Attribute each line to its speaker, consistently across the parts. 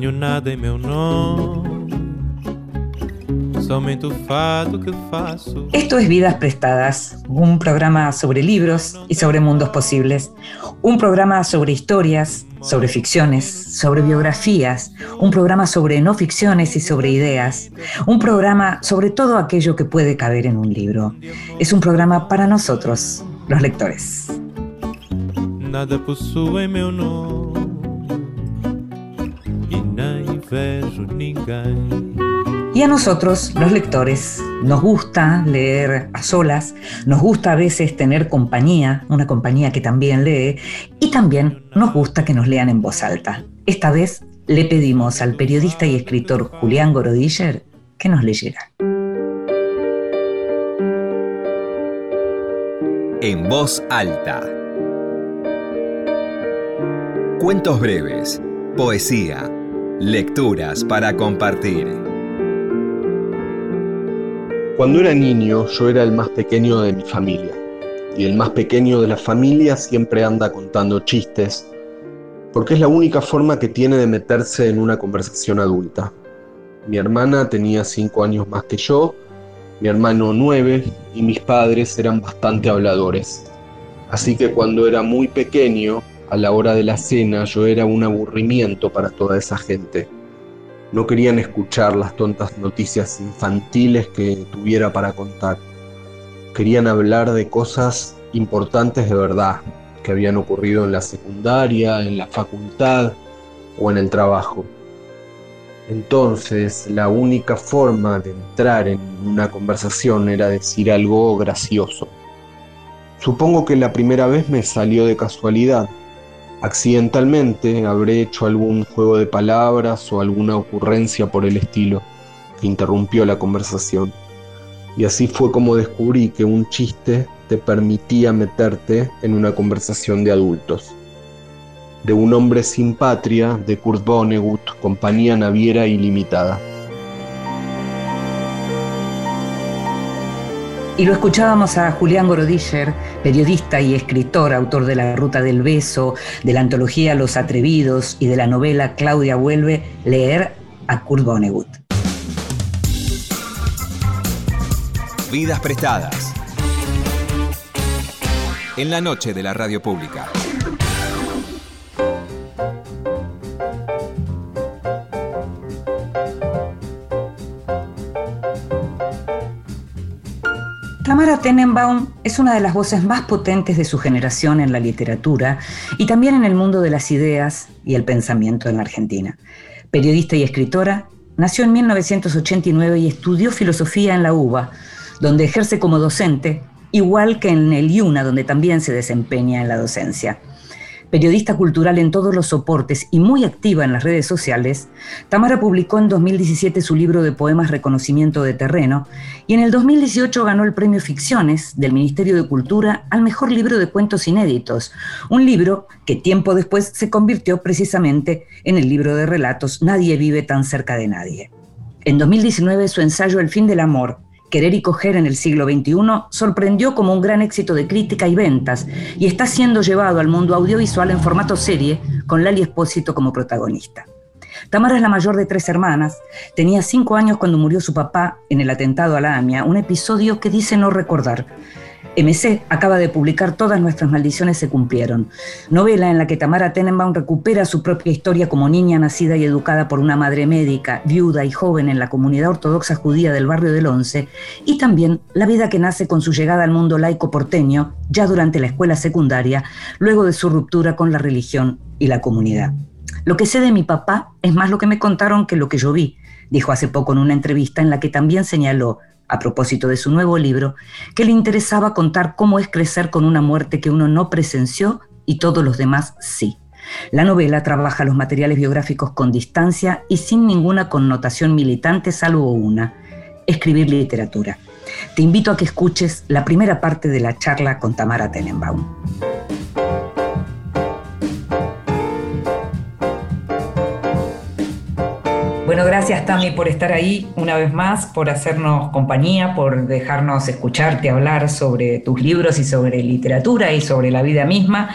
Speaker 1: Nada em meu nome, somente o fado que faço.
Speaker 2: Esto es Vidas Prestadas, un programa sobre libros y sobre mundos posibles. Un programa sobre historias, sobre ficciones, sobre biografías, un programa sobre no ficciones y sobre ideas, un programa sobre todo aquello que puede caber en un libro. Es un programa para nosotros, los lectores.
Speaker 1: Nada possui em meu nome
Speaker 2: Y a nosotros, los lectores, nos gusta leer a solas, nos gusta a veces tener compañía, una compañía que también lee, y también nos gusta que nos lean en voz alta. Esta vez le pedimos al periodista y escritor Julián Gorodiller que nos leyera.
Speaker 3: En voz alta. Cuentos breves, poesía, lecturas para compartir.
Speaker 4: Cuando era niño yo era el más pequeño de mi familia. Y el más pequeño de la familia siempre anda contando chistes, porque es la única forma que tiene de meterse en una conversación adulta. Mi hermana tenía cinco años más que yo, mi hermano nueve y mis padres eran bastante habladores. Así que cuando era muy pequeño, a la hora de la cena, yo era un aburrimiento para toda esa gente. No querían escuchar las tontas noticias infantiles que tuviera para contar. Querían hablar de cosas importantes de verdad, que habían ocurrido en la secundaria, en la facultad o en el trabajo. Entonces, la única forma de entrar en una conversación era decir algo gracioso. Supongo que la primera vez me salió de casualidad, Accidentalmente habré hecho algún juego de palabras o alguna ocurrencia por el estilo que interrumpió la conversación. Y así fue como descubrí que un chiste te permitía meterte en una conversación de adultos. De un hombre sin patria de Kurt Vonnegut, compañía naviera ilimitada.
Speaker 2: Y lo escuchábamos a Julián Gorodiller, periodista y escritor, autor de La Ruta del Beso, de la antología Los Atrevidos y de la novela Claudia Vuelve, leer a Kurt Vonnegut.
Speaker 3: Vidas prestadas. En la noche de la radio pública.
Speaker 2: Tamara Tenenbaum es una de las voces más potentes de su generación en la literatura y también en el mundo de las ideas y el pensamiento en la Argentina. Periodista y escritora, nació en 1989 y estudió filosofía en la UBA, donde ejerce como docente, igual que en el IUNA, donde también se desempeña en la docencia periodista cultural en todos los soportes y muy activa en las redes sociales, Tamara publicó en 2017 su libro de poemas Reconocimiento de Terreno y en el 2018 ganó el premio Ficciones del Ministerio de Cultura al mejor libro de cuentos inéditos, un libro que tiempo después se convirtió precisamente en el libro de relatos Nadie vive tan cerca de nadie. En 2019 su ensayo El fin del amor Querer y coger en el siglo XXI sorprendió como un gran éxito de crítica y ventas y está siendo llevado al mundo audiovisual en formato serie con Lali Espósito como protagonista. Tamara es la mayor de tres hermanas. Tenía cinco años cuando murió su papá en el atentado a la AMIA, un episodio que dice no recordar. MC acaba de publicar Todas nuestras maldiciones se cumplieron, novela en la que Tamara Tenenbaum recupera su propia historia como niña nacida y educada por una madre médica, viuda y joven en la comunidad ortodoxa judía del barrio del Once, y también la vida que nace con su llegada al mundo laico porteño, ya durante la escuela secundaria, luego de su ruptura con la religión y la comunidad. Lo que sé de mi papá es más lo que me contaron que lo que yo vi, dijo hace poco en una entrevista en la que también señaló a propósito de su nuevo libro, que le interesaba contar cómo es crecer con una muerte que uno no presenció y todos los demás sí. La novela trabaja los materiales biográficos con distancia y sin ninguna connotación militante salvo una, escribir literatura. Te invito a que escuches la primera parte de la charla con Tamara Tenenbaum. Bueno, gracias Tami por estar ahí una vez más, por hacernos compañía, por dejarnos escucharte hablar sobre tus libros y sobre literatura y sobre la vida misma.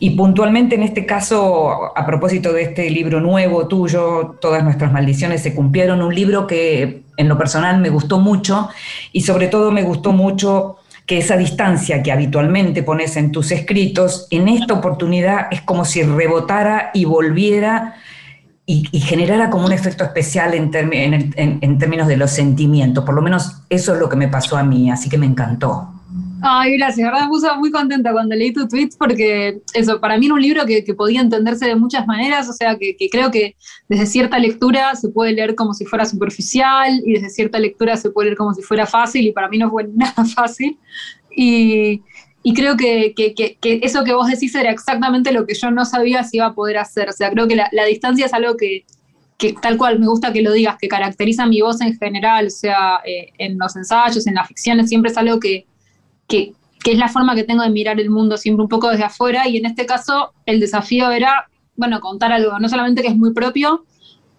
Speaker 2: Y puntualmente en este caso, a propósito de este libro nuevo tuyo, Todas nuestras maldiciones se cumplieron, un libro que en lo personal me gustó mucho y sobre todo me gustó mucho que esa distancia que habitualmente pones en tus escritos, en esta oportunidad es como si rebotara y volviera y, generara como un efecto especial en, en, términos de los sentimientos. Por lo menos eso es lo que me pasó a mí, así que me encantó.
Speaker 5: Ay, gracias, verdad me puse muy contenta cuando leí tu tweet porque eso, para mí era un libro que, podía entenderse de muchas maneras, o sea, que, creo que desde cierta lectura se puede leer como si fuera superficial y desde cierta lectura se puede leer como si fuera fácil y para mí no fue nada fácil. Y, y creo que, que, eso que vos decís era exactamente lo que yo no sabía si iba a poder hacer. O sea, creo que la, la distancia es algo que, tal cual me gusta que lo digas, que caracteriza mi voz en general, o sea, eh, en los ensayos, en las ficciones, siempre es algo que, que, es la forma que tengo de mirar el mundo siempre un poco desde afuera. Y en este caso, el desafío era, bueno, contar algo, no solamente que es muy propio,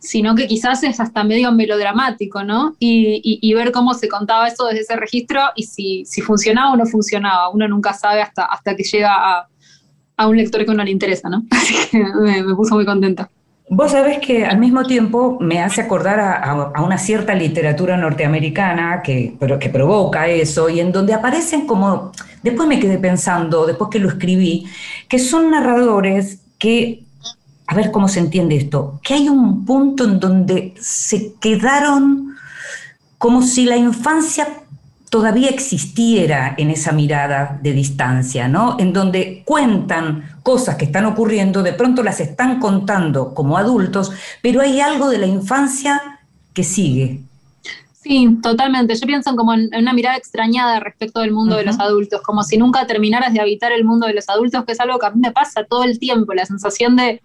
Speaker 5: sino que quizás es hasta medio melodramático, ¿no? Y, ver cómo se contaba eso desde ese registro y si, si, funcionaba o no funcionaba. Uno nunca sabe hasta, hasta que llega a, a un lector que no le interesa, ¿no? Así que me, puso muy contenta.
Speaker 2: Vos sabés que al mismo tiempo me hace acordar a, a, una cierta literatura norteamericana que, pero, que provoca eso y en donde aparecen como, después me quedé pensando, después que lo escribí, que son narradores que a ver cómo se entiende esto, que hay un punto en donde se quedaron como si la infancia todavía existiera en esa mirada de distancia, ¿no? En donde cuentan cosas que están ocurriendo, de pronto las están contando como adultos, pero hay algo de la infancia que sigue.
Speaker 5: Sí, totalmente. Yo pienso como en, una mirada extrañada respecto del mundo de los adultos, como si nunca terminaras de habitar el mundo de los adultos, que es algo que a mí me pasa todo el tiempo, la sensación de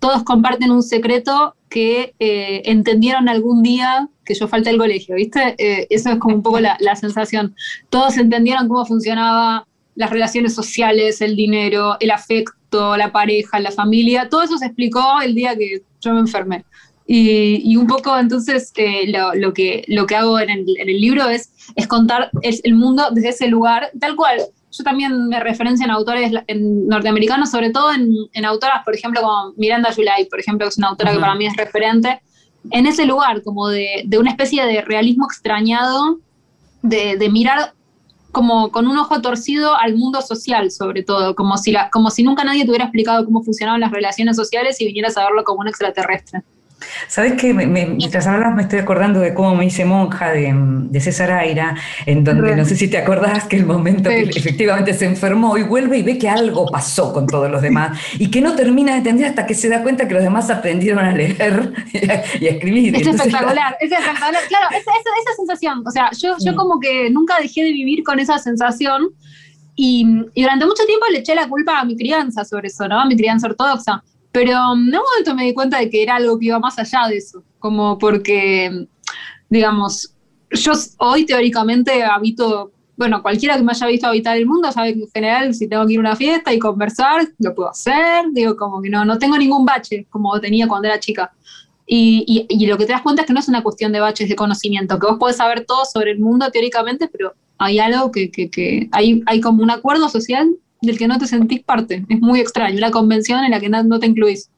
Speaker 5: todos comparten un secreto que eh, entendieron algún día que yo falté al colegio, ¿viste? Eh, eso es como un poco la, la, sensación. Todos entendieron cómo funcionaba las relaciones sociales, el dinero, el afecto, la pareja, la familia, todo eso se explicó el día que yo me enfermé. Y, un poco entonces eh, lo, que, lo que hago en el, libro es, es contar el, mundo desde ese lugar, tal cual. Yo también me referencio en autores norteamericanos, sobre todo en, autoras, por ejemplo, como Miranda July, por ejemplo, que es una autora que para mí es referente, en ese lugar, como de, una especie de realismo extrañado, de, de mirar como con un ojo torcido al mundo social, sobre todo, como si, la, como si nunca nadie te hubiera explicado cómo funcionaban las relaciones sociales y vinieras a verlo como un extraterrestre.
Speaker 2: ¿Sabes qué? mientras hablas me estoy acordando de cómo me hice monja de, César Aira, en donde no sé si te acordás que el momento que efectivamente se enfermó y vuelve y ve que algo pasó con todos los demás y que no termina de entender hasta que se da cuenta que los demás aprendieron a leer y a, escribir.
Speaker 5: Es espectacular, es espectacular. Claro, esa, esa, sensación, o sea, yo, yo mm. como que nunca dejé de vivir con esa sensación y, y durante mucho tiempo le eché la culpa a mi crianza sobre eso, ¿no? A mi crianza ortodoxa pero en un momento me di cuenta de que era algo que iba más allá de eso, como porque, digamos, yo hoy teóricamente habito, bueno, cualquiera que me haya visto habitar el mundo sabe que en general si tengo que ir a una fiesta y conversar, lo puedo hacer, digo, como que no, no tengo ningún bache como tenía cuando era chica. Y, y, lo que te das cuenta es que no es una cuestión de baches de conocimiento, que vos podés saber todo sobre el mundo teóricamente, pero hay algo que, que, que hay, hay como un acuerdo social del que no te sentís parte. Es muy extraño, una convención en la que no, te incluís.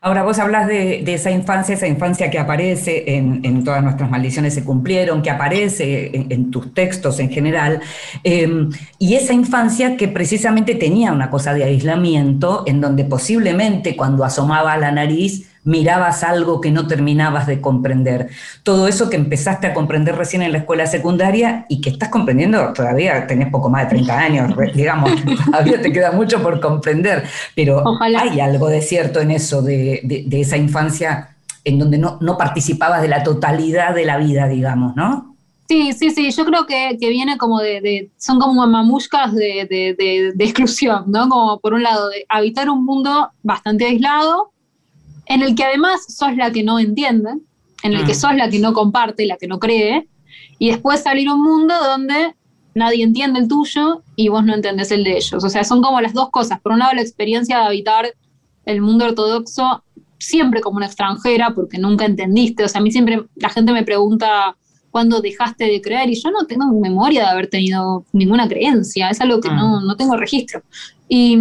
Speaker 2: Ahora vos hablas de, esa infancia, esa infancia que aparece en, todas nuestras maldiciones se cumplieron, que aparece en, tus textos en general, em, y esa infancia que precisamente tenía una cosa de aislamiento, en donde posiblemente cuando asomaba la nariz mirabas algo que no terminabas de comprender. Todo eso que empezaste a comprender recién en la escuela secundaria y que estás comprendiendo, todavía tenés poco más de 30 años, digamos, todavía te queda mucho por comprender, pero hay algo de cierto en eso, de, esa infancia en donde no, no participabas de la totalidad de la vida, digamos, ¿no?
Speaker 5: Sí, sí, sí, yo creo que, viene como de, son como mamuscas de, de, exclusión, ¿no? Como por un lado, de habitar un mundo bastante aislado, en el que además sos la que no entiende, en el que mm. sos la que no comparte, la que no cree, y después salir a un mundo donde nadie entiende el tuyo y vos no entendés el de ellos. O sea, son como las dos cosas. Por un lado, la experiencia de habitar el mundo ortodoxo siempre como una extranjera porque nunca entendiste. O sea, a mí siempre la gente me pregunta cuándo dejaste de creer y yo no tengo memoria de haber tenido ninguna creencia, es algo que no, no tengo registro. Y,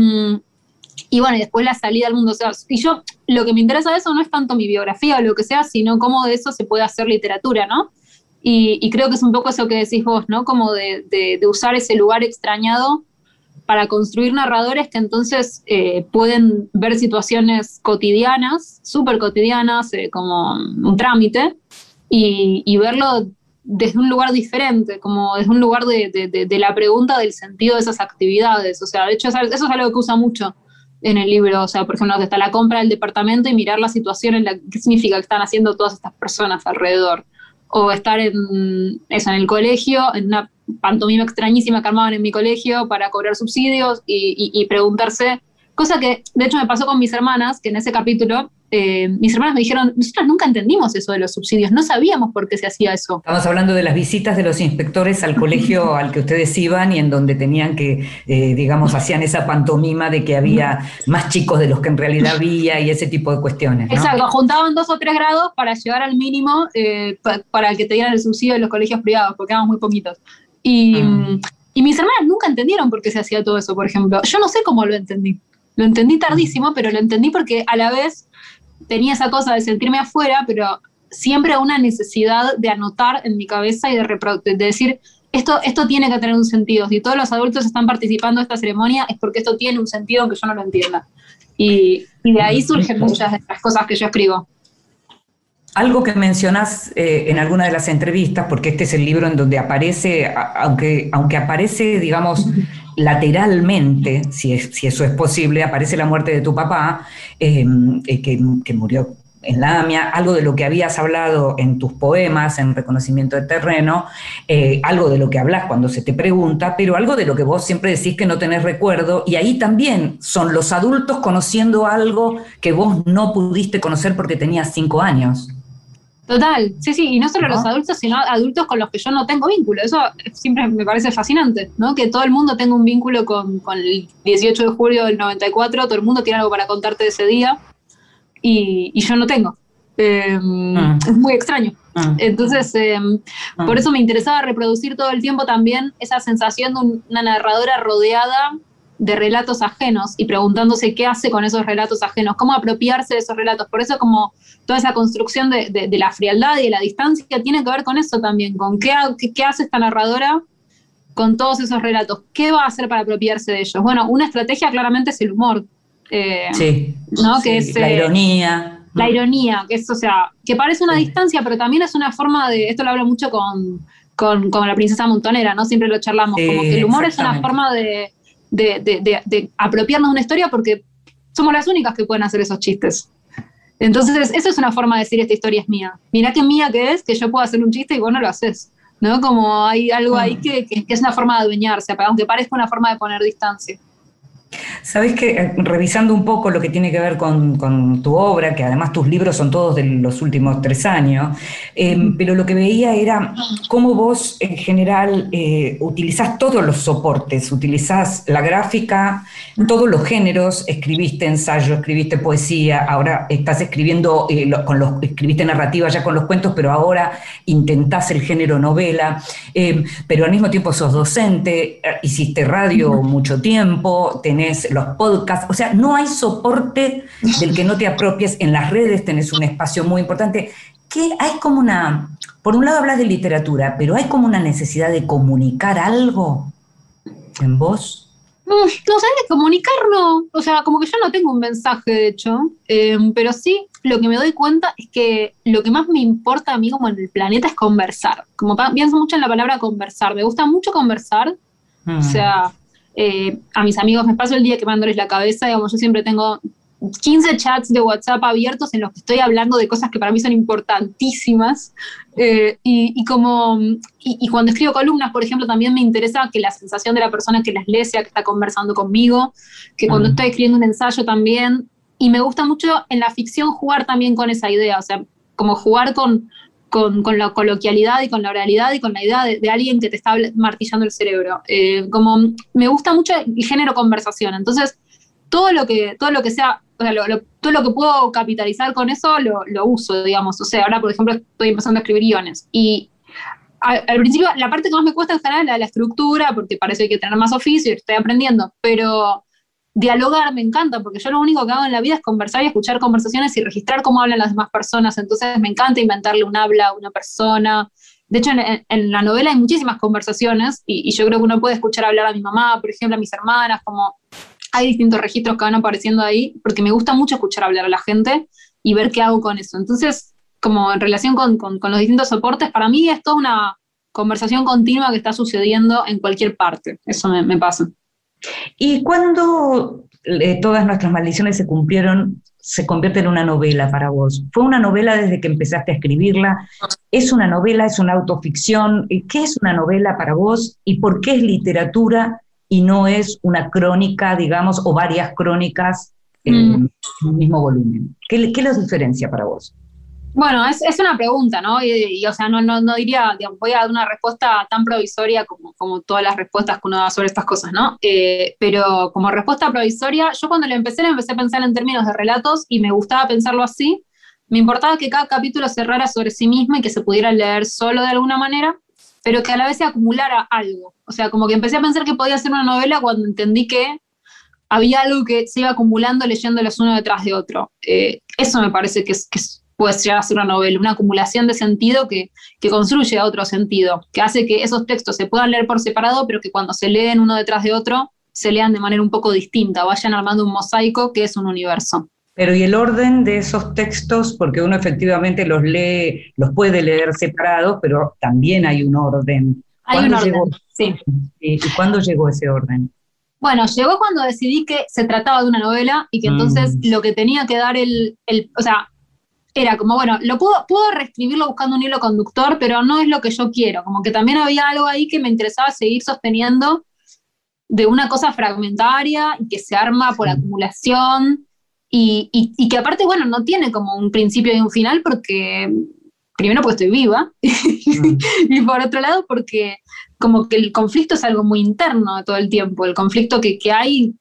Speaker 5: y bueno, y después la salida al mundo. O sea, y yo lo que me interesa de eso no es tanto mi biografía o lo que sea, sino cómo de eso se puede hacer literatura, ¿no? Y, creo que es un poco eso que decís vos, ¿no? Como de, de, usar ese lugar extrañado para construir narradores que entonces eh, pueden ver situaciones cotidianas, súper cotidianas, eh, como un trámite, y, y, verlo desde un lugar diferente, como desde un lugar de, de, la pregunta del sentido de esas actividades. O sea, de hecho, eso es algo que usa mucho en el libro. O sea, por ejemplo, está la compra del departamento y mirar la situación en la qué significa que están haciendo todas estas personas alrededor o estar en, eso, en el colegio, en una pantomima extrañísima que armaban en mi colegio para cobrar subsidios y, y preguntarse, cosa que de hecho me pasó con mis hermanas, que en ese capítulo eh, mis hermanas me dijeron, nosotros nunca entendimos eso de los subsidios, no sabíamos por qué se hacía eso.
Speaker 2: Estamos hablando de las visitas de los inspectores al colegio al que ustedes iban y en donde tenían que, eh, digamos, hacían esa pantomima de que había más chicos de los que en realidad había y ese tipo de cuestiones.
Speaker 5: Exacto, juntaban dos o tres grados para llegar al mínimo eh, para que te dieran el subsidio de los colegios privados, porque éramos muy poquitos. Y, mm. y mis hermanas nunca entendieron por qué se hacía todo eso, por ejemplo. Yo no sé cómo lo entendí. Lo entendí tardísimo, pero lo entendí porque a la vez tenía esa cosa de sentirme afuera, pero siempre una necesidad de anotar en mi cabeza y de, de decir, esto, esto tiene que tener un sentido. Si todos los adultos están participando de esta ceremonia es porque esto tiene un sentido aunque yo no lo entienda. Y, de ahí surgen muchas de las cosas que yo escribo.
Speaker 2: Algo que mencionas eh, en alguna de las entrevistas, porque este es el libro en donde aparece, aunque, aunque aparece, digamos, lateralmente, si, si eso es posible, aparece la muerte de tu papá, em, eh, que, murió en la AMIA, algo de lo que habías hablado en tus poemas, en reconocimiento de terreno, eh, algo de lo que hablas cuando se te pregunta, pero algo de lo que vos siempre decís que no tenés recuerdo, y ahí también son los adultos conociendo algo que vos no pudiste conocer porque tenías cinco años.
Speaker 5: Total, sí, sí, y no solo los adultos, sino adultos con los que yo no tengo vínculo. Eso siempre me parece fascinante, ¿no? Que todo el mundo tenga un vínculo con, el 18 de julio del 94, todo el mundo tiene algo para contarte de ese día, y, yo no tengo. Em, ah. Es muy extraño. Ah. Entonces, ah. por eso me interesaba reproducir todo el tiempo también esa sensación de una narradora rodeada de relatos ajenos y preguntándose qué hace con esos relatos ajenos, cómo apropiarse de esos relatos. Por eso como toda esa construcción de, la frialdad y de la distancia tiene que ver con eso también, con qué, qué, hace esta narradora con todos esos relatos, qué va a hacer para apropiarse de ellos. Bueno, una estrategia claramente es el humor.
Speaker 2: Eh, sí, ¿no? que es, la eh, ironía.
Speaker 5: La ironía, que es, o sea, que parece una distancia, pero también es una forma de, esto lo hablo mucho con, con, la princesa montonera, ¿no? Siempre lo charlamos, como que el humor es una forma de, de, apropiarnos de una historia porque somos las únicas que pueden hacer esos chistes. Entonces, eso es una forma de decir esta historia es mía. Mirá qué mía que es, que yo puedo hacer un chiste y vos no lo haces. ¿No? Como hay algo ahí que, que es una forma de adueñarse, aunque parezca una forma de poner distancia.
Speaker 2: Sabes que eh, revisando un poco lo que tiene que ver con, tu obra, que además tus libros son todos de los últimos tres años, em, pero lo que veía era cómo vos en general eh, utilizás todos los soportes, utilizás la gráfica, todos los géneros, escribiste ensayo, escribiste poesía, ahora estás escribiendo, eh, con los, escribiste narrativa ya con los cuentos, pero ahora intentás el género novela, pero al mismo tiempo sos docente, hiciste radio mucho tiempo, tenés los podcasts, o sea, no hay soporte del que no te apropies. En las redes tenés un espacio muy importante. Que hay como una, por un lado hablas de literatura, pero hay como una necesidad de comunicar algo en vos.
Speaker 5: Mm, no, sé, de comunicar no. O sea, como que yo no tengo un mensaje, de hecho. Em, pero sí, lo que me doy cuenta es que lo que más me importa a mí como en el planeta es conversar. Como pienso mucho en la palabra conversar. Me gusta mucho conversar. O mm. sea, eh, a mis amigos me paso el día quemándoles la cabeza, digamos, yo siempre tengo 15 chats de WhatsApp abiertos en los que estoy hablando de cosas que para mí son importantísimas. Eh, y, como, y, cuando escribo columnas, por ejemplo, también me interesa que la sensación de la persona que las lee sea que está conversando conmigo, que cuando estoy escribiendo un ensayo también. Y me gusta mucho en la ficción jugar también con esa idea, o sea, como jugar con, con, la coloquialidad y con la oralidad y con la idea de, alguien que te está martillando el cerebro. Eh, como me gusta mucho el género conversación, entonces todo lo que, todo lo que sea o sea, todo lo que puedo capitalizar con eso lo, lo, uso, digamos. O sea, ahora, por ejemplo, estoy empezando a escribir guiones y al, principio la parte que más me cuesta en general es la, la estructura, porque parece que hay que tener más oficio y estoy aprendiendo, pero dialogar me encanta, porque yo lo único que hago en la vida es conversar y escuchar conversaciones y registrar cómo hablan las demás personas, entonces me encanta inventarle un habla a una persona. De hecho, en, la novela hay muchísimas conversaciones y, y, yo creo que uno puede escuchar hablar a mi mamá, por ejemplo, a mis hermanas, como hay distintos registros que van apareciendo ahí, porque me gusta mucho escuchar hablar a la gente y ver qué hago con eso. Entonces, como en relación con, los distintos soportes, para mí es toda una conversación continua que está sucediendo en cualquier parte. Eso me, pasa.
Speaker 2: ¿Y cuando eh, todas nuestras maldiciones se cumplieron, se convierte en una novela para vos? ¿Fue una novela desde que empezaste a escribirla? ¿Es una novela? ¿Es una autoficción? ¿Qué es una novela para vos? ¿Y por qué es literatura y no es una crónica, digamos, o varias crónicas en mm. un mismo volumen. ¿Qué, ¿Qué los diferencia para vos?
Speaker 5: Bueno, es, una pregunta, ¿no? Y, o sea, no, no, no diría, digamos, voy a dar una respuesta tan provisoria como, como todas las respuestas que uno da sobre estas cosas, ¿no? Eh, pero como respuesta provisoria, yo cuando le empecé, empecé a pensar en términos de relatos y me gustaba pensarlo así. Me importaba que cada capítulo cerrara sobre sí mismo y que se pudiera leer solo de alguna manera pero que a la vez se acumulara algo. O sea, como que empecé a pensar que podía ser una novela cuando entendí que había algo que se iba acumulando leyéndolos uno detrás de otro. Eh, eso me parece que, es, puede llegar a ser una novela, una acumulación de sentido que, que, construye otro sentido, que hace que esos textos se puedan leer por separado, pero que cuando se leen uno detrás de otro, se lean de manera un poco distinta, vayan armando un mosaico que es un universo.
Speaker 2: Pero ¿y el orden de esos textos? Porque uno efectivamente los lee, los puede leer separados, pero también hay un orden.
Speaker 5: Hay un orden, sí.
Speaker 2: ¿Y cuándo llegó ese orden?
Speaker 5: Bueno, llegó cuando decidí que se trataba de una novela y que entonces mm. lo que tenía que dar el, el, o sea, era como, bueno, lo puedo, puedo reescribirlo buscando un hilo conductor, pero no es lo que yo quiero, como que también había algo ahí que me interesaba seguir sosteniendo de una cosa fragmentaria y que se arma por acumulación. Y, que aparte, bueno, no tiene como un principio y un final porque, primero porque estoy viva, mm. y por otro lado porque como que el conflicto es algo muy interno todo el tiempo, el conflicto que, que hay,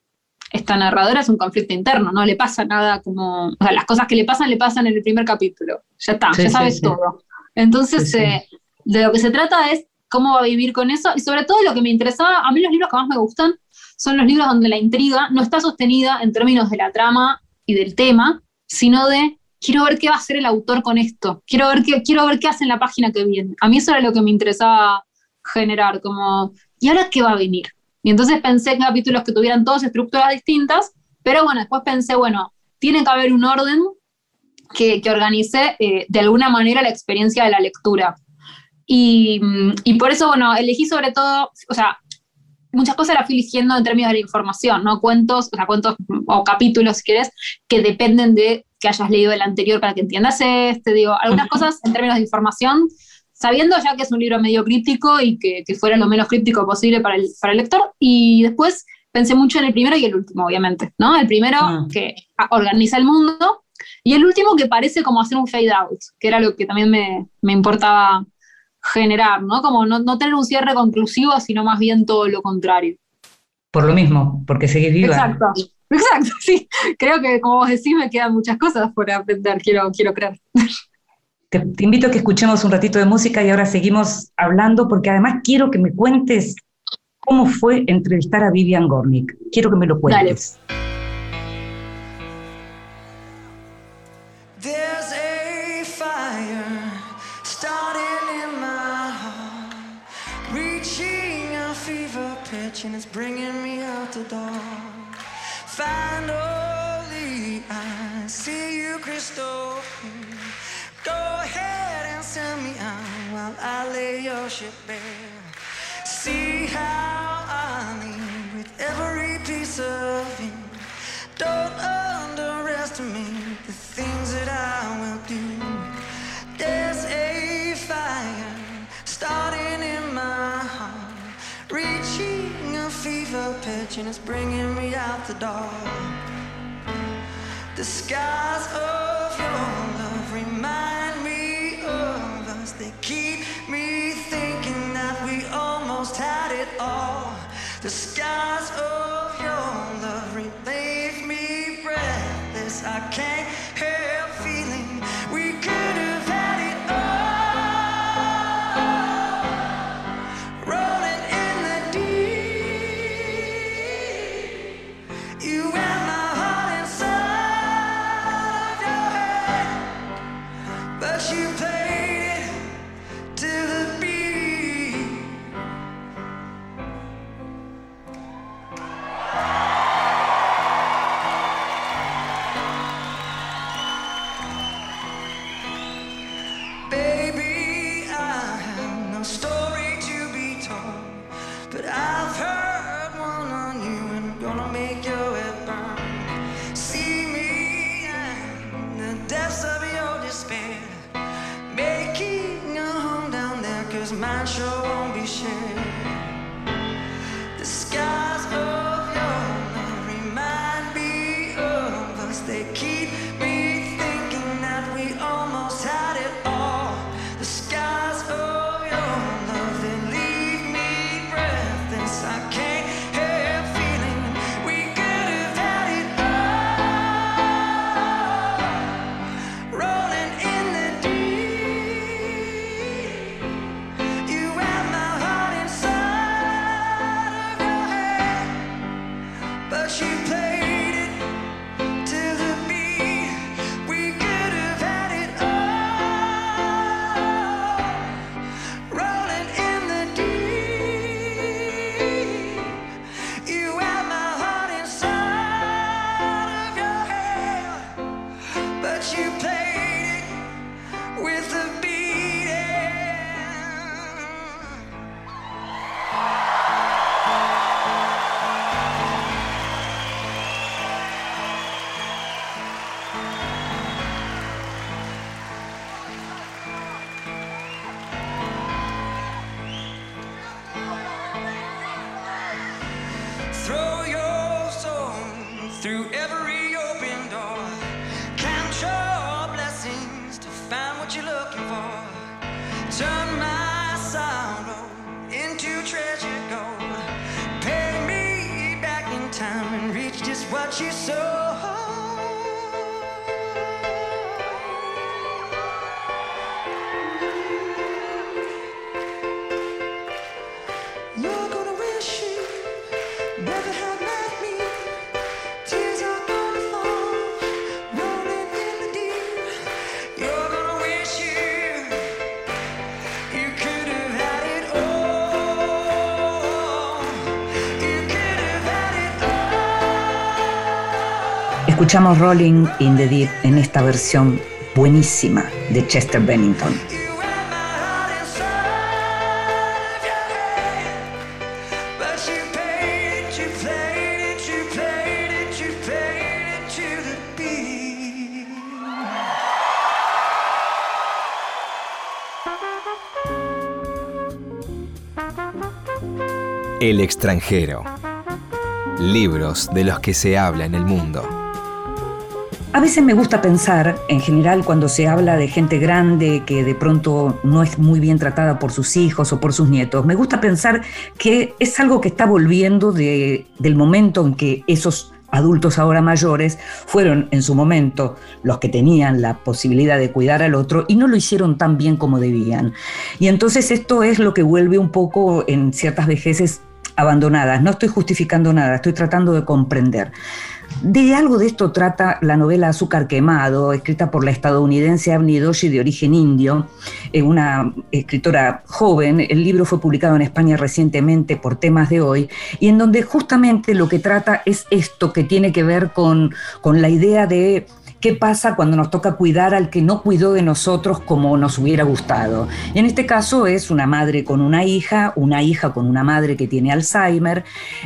Speaker 5: esta narradora es un conflicto interno, no le pasa nada como, o sea, las cosas que le pasan le pasan en el primer capítulo, ya está, ya sabes todo. Entonces, eh, de lo que se trata es cómo va a vivir con eso y sobre todo lo que me interesaba, a mí los libros que más me gustan son los libros donde la intriga no está sostenida en términos de la trama y del tema, sino de quiero ver qué va a hacer el autor con esto, quiero ver qué, quiero ver qué hace en la página que viene. A mí eso era lo que me interesaba generar, como, ¿y ahora qué va a venir? Y entonces pensé en capítulos que tuvieran todas estructuras distintas, pero bueno, después pensé, bueno, tiene que haber un orden que, que organice eh, de alguna manera la experiencia de la lectura. Y, y, por eso, bueno, elegí sobre todo, o sea, muchas cosas las fui eligiendo en términos de la información, ¿no? Cuentos, o sea, cuentos o capítulos, si quieres, que dependen de que hayas leído el anterior para que entiendas este, digo, algunas cosas en términos de información, sabiendo ya que es un libro medio críptico y que, que fuera lo menos críptico posible para el, para el lector, y después pensé mucho en el primero y el último, obviamente, ¿no? El primero ah. que organiza el mundo y el último que parece como hacer un fade out, que era lo que también me, me importaba generar, ¿no? Como no, tener un cierre conclusivo, sino más bien todo lo contrario.
Speaker 2: Por lo mismo, porque seguís viva.
Speaker 5: Exacto, exacto, sí. Creo que, como vos decís, me quedan muchas cosas por aprender, quiero, quiero creer.
Speaker 2: Te, invito a que escuchemos un ratito de música y ahora seguimos hablando, porque además quiero que me cuentes cómo fue entrevistar a Vivian Gornick. Quiero que me lo cuentes.
Speaker 6: and it's bringing me out the door. Finally, I see you crystal clear. I lay your ship bare. See how I lean with every piece of you. Don't underestimate the things that I will do. There's a fire starting in my heart, reaching a fever pitch and it's bringing me out the door. The skies of your I can't help
Speaker 2: Escuchamos Rolling in the Deep en esta versión buenísima de Chester Bennington.
Speaker 3: El extranjero. Libros de los que se habla en el mundo.
Speaker 2: A veces me gusta pensar, en general, cuando se habla de gente grande que de pronto no es muy bien tratada por sus hijos o por sus nietos, me gusta pensar que es algo que está volviendo de- del momento en que esos adultos ahora mayores fueron en su momento los que tenían la posibilidad de cuidar al otro y no lo hicieron tan bien como debían. Y entonces esto es lo que vuelve un poco en ciertas vejeces abandonadas. No estoy justificando nada, estoy tratando de comprender. De algo de esto trata la novela Azúcar Quemado, escrita por la estadounidense Avni Doshi de origen indio, eh, una escritora joven. El libro fue publicado en España recientemente por temas de hoy, y en donde justamente lo que trata es esto que tiene que ver con, con la idea de qué pasa cuando nos toca cuidar al que no cuidó de nosotros como nos hubiera gustado. Y en este caso es una madre con una hija, una hija con una madre que tiene Alzheimer,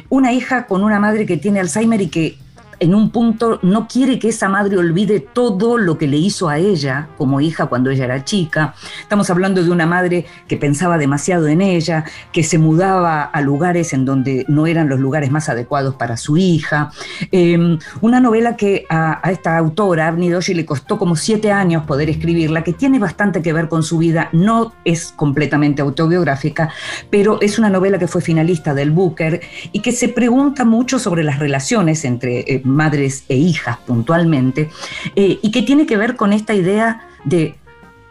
Speaker 2: una hija con una madre que tiene Alzheimer y que en un punto no quiere que esa madre olvide todo lo que le hizo a ella como hija cuando ella era chica. Estamos hablando de una madre que pensaba demasiado en ella, que se mudaba a lugares en donde no eran los lugares más adecuados para su hija. Eh, una novela que a, a esta autora, Avni Doshi, le costó como siete años poder escribirla, que tiene bastante que ver con su vida, no es completamente autobiográfica, pero es una novela que fue finalista del Booker y que se pregunta mucho sobre las relaciones entre eh, madres e hijas puntualmente, eh, y que tiene que ver con esta idea de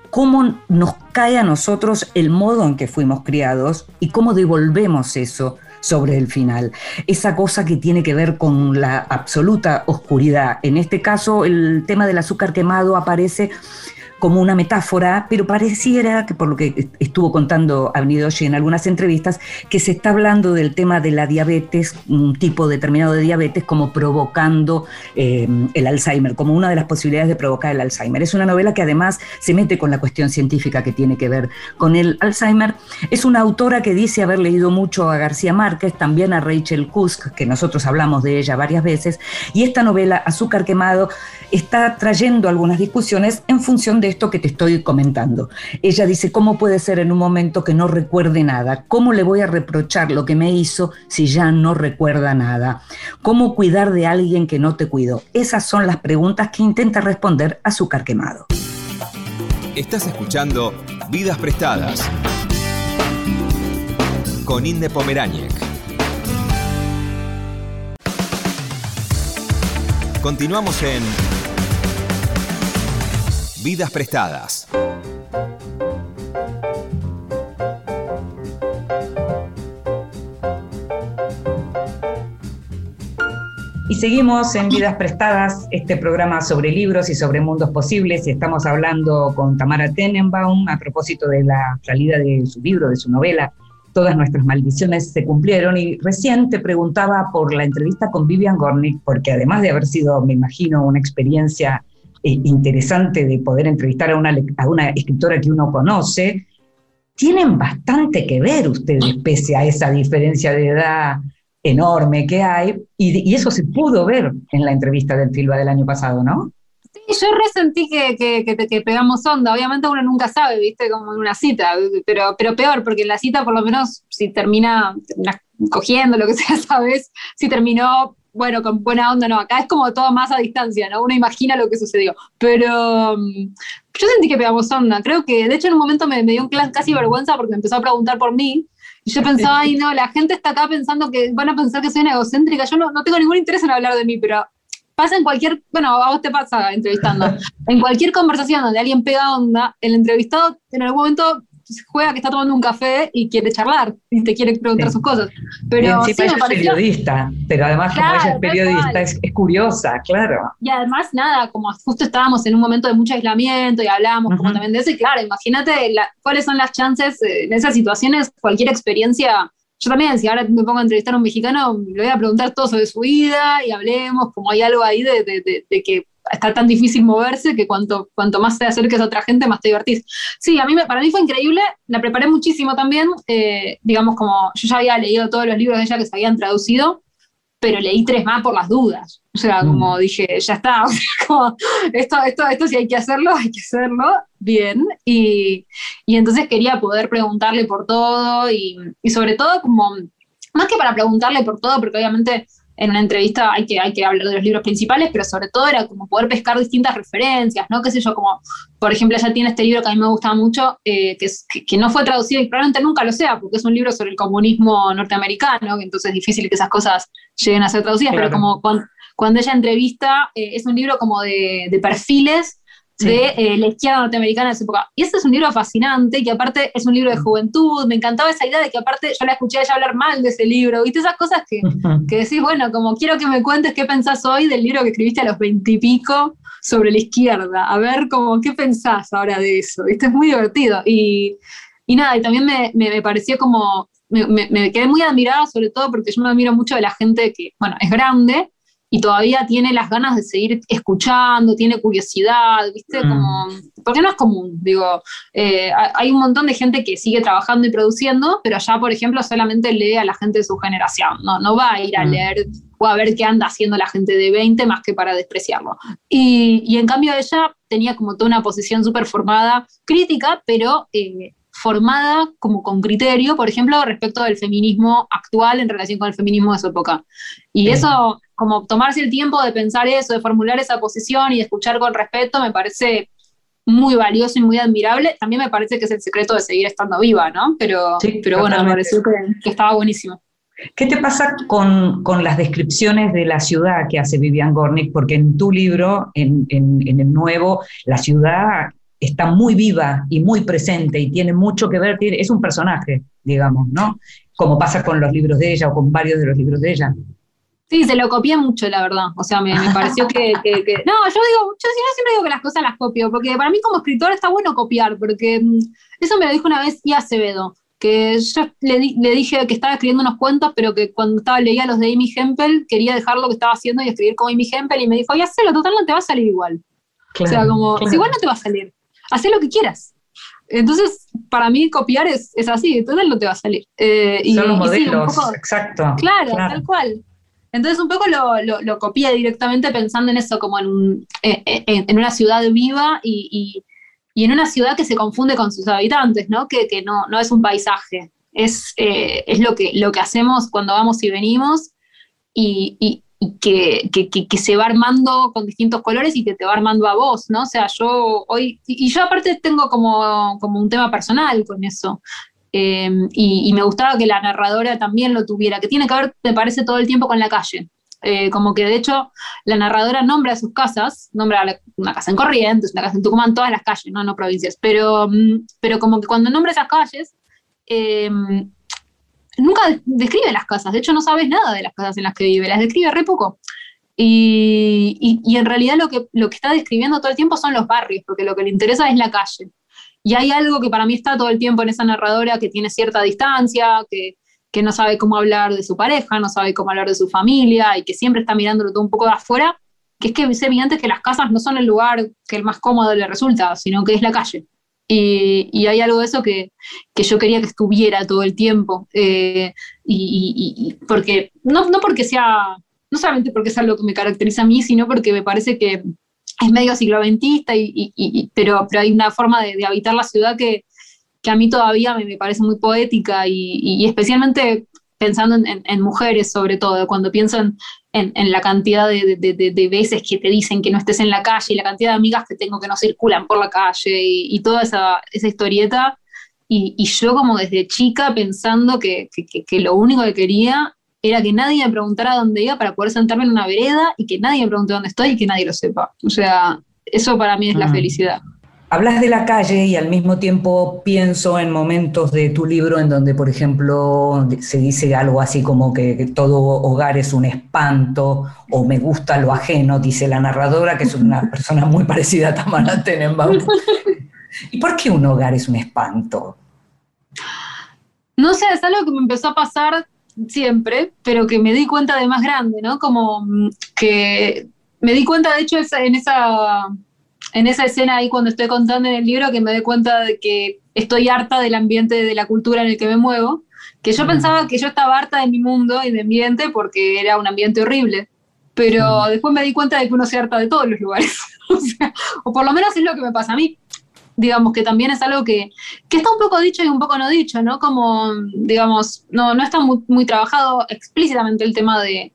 Speaker 2: cómo nos cae a nosotros el modo en que fuimos criados y cómo devolvemos eso sobre el final. Esa cosa que tiene que ver con la absoluta oscuridad. En este caso, el tema del azúcar quemado aparece como una metáfora, pero pareciera que por lo que estuvo contando Avnidoshi en algunas entrevistas, que se está hablando del tema de la diabetes, un tipo determinado de diabetes, como provocando eh, el Alzheimer, como una de las posibilidades de provocar el Alzheimer. Es una novela que además se mete con la cuestión científica que tiene que ver con el Alzheimer. Es una autora que dice haber leído mucho a García Márquez, también a Rachel Kusk, que nosotros hablamos de ella varias veces, y esta novela, Azúcar Quemado, está trayendo algunas discusiones en función de esto que te estoy comentando. Ella dice, ¿cómo puede ser en un momento que no recuerde nada? ¿Cómo le voy a reprochar lo que me hizo si ya no recuerda nada? ¿Cómo cuidar de alguien que no te cuidó? Esas son las preguntas que intenta responder Azúcar Quemado.
Speaker 3: Estás escuchando Vidas Prestadas con Inde Pomeráñez. Continuamos en Vidas Prestadas.
Speaker 2: Y seguimos en Vidas Prestadas, este programa sobre libros y sobre mundos posibles, y estamos hablando con Tamara Tenenbaum a propósito de la salida de su libro, de su novela, Todas nuestras maldiciones se cumplieron, y recién te preguntaba por la entrevista con Vivian Gornick, porque además de haber sido, me imagino, una experiencia interesante de poder entrevistar a una, a una escritora que uno conoce, tienen bastante que ver ustedes, pese a esa diferencia de edad enorme que hay, y, eso se pudo ver en la entrevista del Filba del año pasado, ¿no?
Speaker 5: Sí, yo resentí que, que, que, pegamos onda. Obviamente uno nunca sabe, viste, como en una cita, pero, pero peor, porque en la cita por lo menos si termina cogiendo, lo que sea, sabes, si terminó bueno, con buena onda, no, acá es como todo más a distancia, ¿no? Uno imagina lo que sucedió. Pero um, yo sentí que pegamos onda. Creo que, de hecho, en un momento me, me dio un casi vergüenza porque me empezó a preguntar por mí. Y yo pensaba, ay, no, la gente está acá pensando que van a pensar que soy una egocéntrica. Yo no, no tengo ningún interés en hablar de mí, pero pasa en cualquier, bueno, a vos te pasa entrevistando, en cualquier conversación donde alguien pega onda, el entrevistado en algún momento juega que está tomando un café y quiere charlar y te quiere preguntar
Speaker 2: Sí.
Speaker 5: sus cosas. Pero
Speaker 2: Sí, ella es periodista, pero además como
Speaker 5: Claro,
Speaker 2: ella es periodista es, es curiosa, claro.
Speaker 5: y además nada, como justo estábamos en un momento de mucho aislamiento y hablábamos como también de eso, y claro, imagínate la- cuáles son las chances eh, en esas situaciones, cualquier experiencia. Yo también, si ahora me pongo a entrevistar a un mexicano, le voy a preguntar todo sobre su vida y hablemos, como hay algo ahí de, de- de- de que está tan difícil moverse que cuanto, cuanto más te acerques a otra gente, más te divertís. Sí, a mí me, para mí fue increíble, la preparé muchísimo también, eh, digamos como yo ya había leído todos los libros de ella que se habían traducido, pero leí tres más por las dudas. O sea, como dije, ya está, o sea, como, esto, esto, esto si hay que hacerlo, hay que hacerlo bien. Y, y entonces quería poder preguntarle por todo y, y sobre todo como, más que para preguntarle por todo, porque obviamente en una entrevista hay que, hay que hablar de los libros principales, pero sobre todo era como poder pescar distintas referencias, ¿no? Qué sé yo, como, por ejemplo, ella tiene este libro que a mí me gusta mucho, eh, que, es, que, que no fue traducido y probablemente nunca lo sea, porque es un libro sobre el comunismo norteamericano, que entonces es difícil que esas cosas lleguen a ser traducidas,
Speaker 2: Claro.
Speaker 5: pero como cuando, cuando ella entrevista, eh, es un libro como de, de perfiles
Speaker 2: Sí.
Speaker 5: de eh, la izquierda norteamericana de esa época. Y este es un libro fascinante, que aparte es un libro de juventud, me encantaba esa idea de que aparte yo la escuché a ella hablar mal de ese libro, ¿viste? Esas cosas que, que decís, bueno, como quiero que me cuentes qué pensás hoy del libro que escribiste a los veintipico sobre la izquierda, a ver como qué pensás ahora de eso, ¿viste? Es muy divertido. Y, y nada, y también me, me, me pareció como, me, me- me quedé muy admirada sobre todo porque yo me admiro mucho de la gente que, bueno, es grande y todavía tiene las ganas de seguir escuchando, tiene curiosidad, ¿viste?
Speaker 2: Mm.
Speaker 5: Como, porque no es común, digo, eh, ha- hay un montón de gente que sigue trabajando y produciendo, pero ya, por ejemplo, solamente lee a la gente de su generación, no, no va a ir a
Speaker 2: Mm.
Speaker 5: leer o a ver qué anda haciendo la gente de 20 más que para despreciarlo. Y, y en cambio ella tenía como toda una posición súper formada, crítica, pero eh, formada como con criterio, por ejemplo, respecto del feminismo actual en relación con el feminismo de su época. Y
Speaker 2: Sí.
Speaker 5: eso, como tomarse el tiempo de pensar eso, de formular esa posición y de escuchar con respeto, me parece muy valioso y muy admirable. También me parece que es el secreto de seguir estando viva, ¿no? Pero,
Speaker 2: Sí,
Speaker 5: pero bueno, me pareció que, que estaba buenísimo.
Speaker 2: ¿Qué te pasa con, con, las descripciones de la ciudad que hace Vivian Gornick? Porque en tu libro, en, en, en, el nuevo, la ciudad está muy viva y muy presente y tiene mucho que ver, es un personaje, digamos, ¿no? Como pasa con los libros de ella o con varios de los libros de ella.
Speaker 5: Sí, se lo copié mucho, la verdad. O sea, me, me pareció que, que, que, No, yo digo, yo siempre digo que las cosas las copio, porque para mí como escritor está bueno copiar, porque mm, eso me lo dijo una vez y Acevedo que yo le, le, dije que estaba escribiendo unos cuentos, pero que cuando estaba, leía los de Amy Hempel, quería dejar lo que estaba haciendo y escribir como Amy Hempel, y me dijo, ya lo total no te va a salir igual. Claro, o sea, como, claro. si igual no te va a salir, haz lo que quieras. Entonces, para mí copiar es, es así, total no te va a salir.
Speaker 2: Eh, y, Son los modelos, sí, poco, exacto.
Speaker 5: Claro, claro, tal cual. Entonces un poco lo, lo, copié directamente pensando en eso, como en, en, en una ciudad viva y, en una ciudad que se confunde con sus habitantes, ¿no? Que, no, es un paisaje, es, eh, es lo, que, lo que hacemos cuando vamos y venimos y, que, se va armando con distintos colores y que te va armando a vos, ¿no? O sea, yo hoy, y yo aparte tengo como, como un tema personal con eso. Eh, y, y, me gustaba que la narradora también lo tuviera, que tiene que ver, me parece, todo el tiempo con la calle. Eh, como que de hecho la narradora nombra sus casas, nombra una casa en Corrientes, una casa en Tucumán, todas las calles, no, no provincias, pero, mm, pero como que cuando nombra esas calles, eh, nunca describe las casas, de hecho no sabes nada de las casas en las que vive, las describe re poco. Y, y, y en realidad lo que, lo que está describiendo todo el tiempo son los barrios, porque lo que le interesa es la calle. Y hay algo que para mí está todo el tiempo en esa narradora que tiene cierta distancia, que, que no sabe cómo hablar de su pareja, no sabe cómo hablar de su familia y que siempre está mirándolo todo un poco de afuera, que es que es evidente que las casas no son el lugar que el más cómodo le resulta, sino que es la calle. Y, y hay algo de eso que, que, yo quería que estuviera todo el tiempo. Eh, y, y, porque, no, no porque sea, no solamente porque es algo que me caracteriza a mí, sino porque me parece que es medio cicloventista, y, pero, pero hay una forma de, de habitar la ciudad que, que a mí todavía me, me parece muy poética y, y especialmente pensando en, mujeres sobre todo, cuando piensan en, la cantidad de, de, veces que te dicen que no estés en la calle y la cantidad de amigas que tengo que no circulan por la calle y, y toda esa, esa historieta. Y, y, yo como desde chica pensando que, que, lo único que quería era que nadie me preguntara dónde iba para poder sentarme en una vereda y que nadie me pregunte dónde estoy y que nadie lo sepa. O sea, eso para mí es la mm. felicidad.
Speaker 2: Hablas de la calle y al mismo tiempo pienso en momentos de tu libro en donde, por ejemplo, se dice algo así como que, todo hogar es un espanto o me gusta lo ajeno, dice la narradora, que es una persona muy parecida a Tamara Tenenbaum. ¿Y por qué un hogar es un espanto?
Speaker 5: No sé, es algo que me empezó a pasar siempre, pero que me di cuenta de más grande, ¿no? Como que me di cuenta, de hecho, en esa en esa escena ahí cuando estoy contando en el libro que me doy cuenta de que estoy harta del ambiente de la cultura en el que me muevo, que yo mm. pensaba que yo estaba harta de mi mundo y de ambiente porque era un ambiente horrible, pero mm. después me di cuenta de que uno se harta de todos los lugares, o, sea, o, por lo menos es lo que me pasa a mí. Digamos que también es algo que, que está un poco dicho y un poco no dicho, ¿no? Como, digamos, no, no está muy, muy trabajado explícitamente el tema de,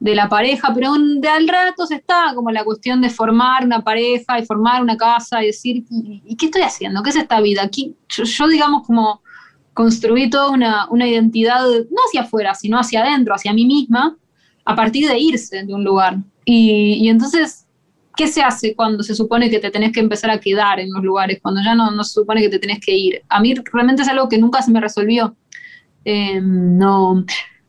Speaker 5: de la pareja, pero de al rato se está como la cuestión de formar una pareja y formar una casa y decir, ¿y, y qué estoy haciendo? ¿Qué es esta vida? Aquí, yo, yo, digamos, como construí toda una, una, identidad, no hacia afuera, sino hacia adentro, hacia mí misma, a partir de irse de un lugar. Y, y, entonces, ¿qué se hace cuando se supone que te tenés que empezar a quedar en los lugares, cuando ya no, no se supone que te tenés que ir? A mí realmente es algo que nunca se me resolvió. Eh, no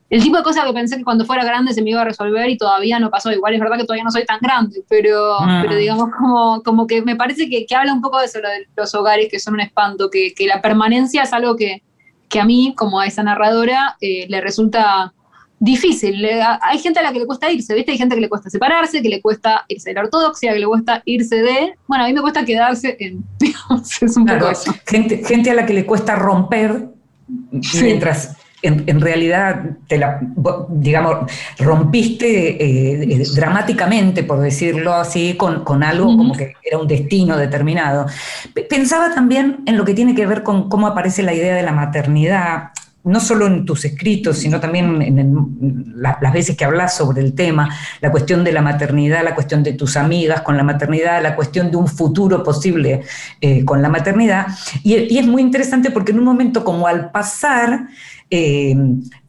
Speaker 5: el tipo de cosas que pensé que cuando fuera grande se me iba a resolver y todavía no pasó. Igual es verdad que todavía no soy tan grande, pero, ah. pero digamos como, como que me parece que, que, habla un poco de eso, de los hogares que son un espanto, que, que la permanencia es algo que, que, a mí, como a esa narradora, eh, le resulta difícil. Hay gente a la que le cuesta irse, ¿viste? Hay gente que le cuesta separarse, que le cuesta irse de la ortodoxia, que le cuesta irse de... Bueno, a mí me cuesta quedarse en... Es un
Speaker 2: claro,
Speaker 5: poco eso.
Speaker 2: Gente, gente a la que le cuesta romper sí. mientras en, en, realidad, te la, digamos, rompiste eh, eh, dramáticamente, por decirlo así, con, con algo uh -huh. como que era un destino determinado. Pensaba también en lo que tiene que ver con cómo aparece la idea de la maternidad no solo en tus escritos, sino también en, en la, las veces que hablas sobre el tema, la cuestión de la maternidad, la cuestión de tus amigas con la maternidad, la cuestión de un futuro posible eh, con la maternidad. Y, y, es muy interesante porque en un momento como al pasar, eh,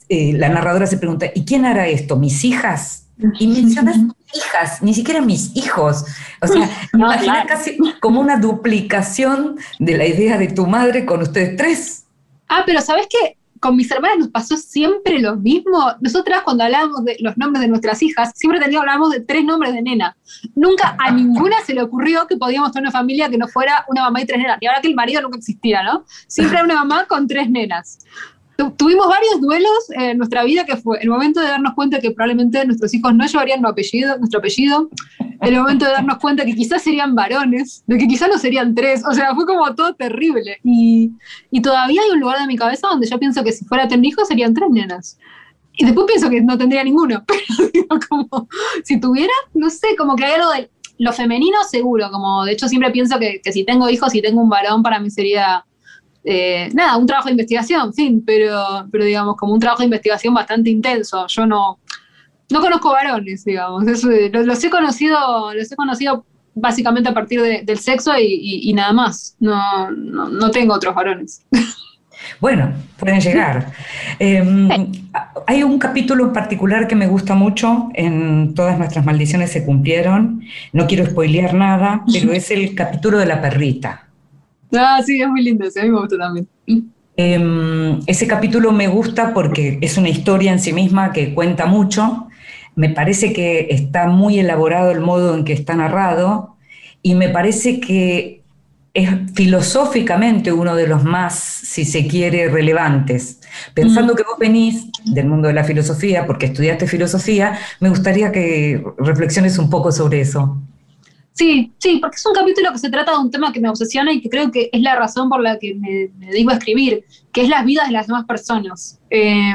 Speaker 2: eh, la narradora se pregunta, ¿y quién hará esto? ¿Mis hijas? Y mencionas hijas, ni siquiera mis hijos. O sea,
Speaker 5: No,
Speaker 2: imagina
Speaker 5: claro.
Speaker 2: casi como una duplicación de la idea de tu madre con ustedes tres.
Speaker 5: Ah, pero ¿sabes qué? Con mis hermanas nos pasó siempre lo mismo. Nosotras cuando hablábamos de los nombres de nuestras hijas, siempre teníamos, hablábamos de tres nombres de nena. Nunca a ninguna se le ocurrió que podíamos tener una familia que no fuera una mamá y tres nenas. Y ahora que el marido nunca existía, ¿no? Siempre una mamá con tres nenas. Tu- Tuvimos varios duelos en nuestra vida que fue el momento de darnos cuenta que probablemente nuestros hijos no llevarían nuestro apellido, el momento de darnos cuenta que quizás serían varones, de que quizás no serían tres, o sea, fue como todo terrible. Y, y todavía hay un lugar de mi cabeza donde yo pienso que si fuera a tener hijos serían tres nenas. Y después pienso que no tendría ninguno, pero digo, como, si tuviera, no sé, como que hay de lo femenino seguro, como de hecho siempre pienso que, que si tengo hijos, si tengo un varón, para mí sería, eh, nada, un trabajo de investigación, fin, pero, pero digamos, como un trabajo de investigación bastante intenso. Yo no, no conozco varones, digamos, eh, lo- los, he conocido, los he conocido básicamente a partir de- del sexo y, y- y nada más, no, no, no tengo otros varones.
Speaker 2: Bueno, pueden llegar. Eh, hay un capítulo en particular que me gusta mucho, en Todas nuestras maldiciones se cumplieron, no quiero spoilear nada, pero es el capítulo de la perrita.
Speaker 5: Ah, sí, es muy lindo, sí, a mí me gusta también.
Speaker 2: Eh, ese capítulo me gusta porque es una historia en sí misma que cuenta mucho, me parece que está muy elaborado el modo en que está narrado y me parece que es filosóficamente uno de los más, si se quiere, relevantes. Pensando que vos venís del mundo de la filosofía, porque estudiaste filosofía, me gustaría que reflexiones un poco sobre eso.
Speaker 5: Sí, sí, porque es un capítulo que se trata de un tema que me obsesiona y que creo que es la razón por la que me, me dedico a escribir, que es las vidas de las demás personas. Eh,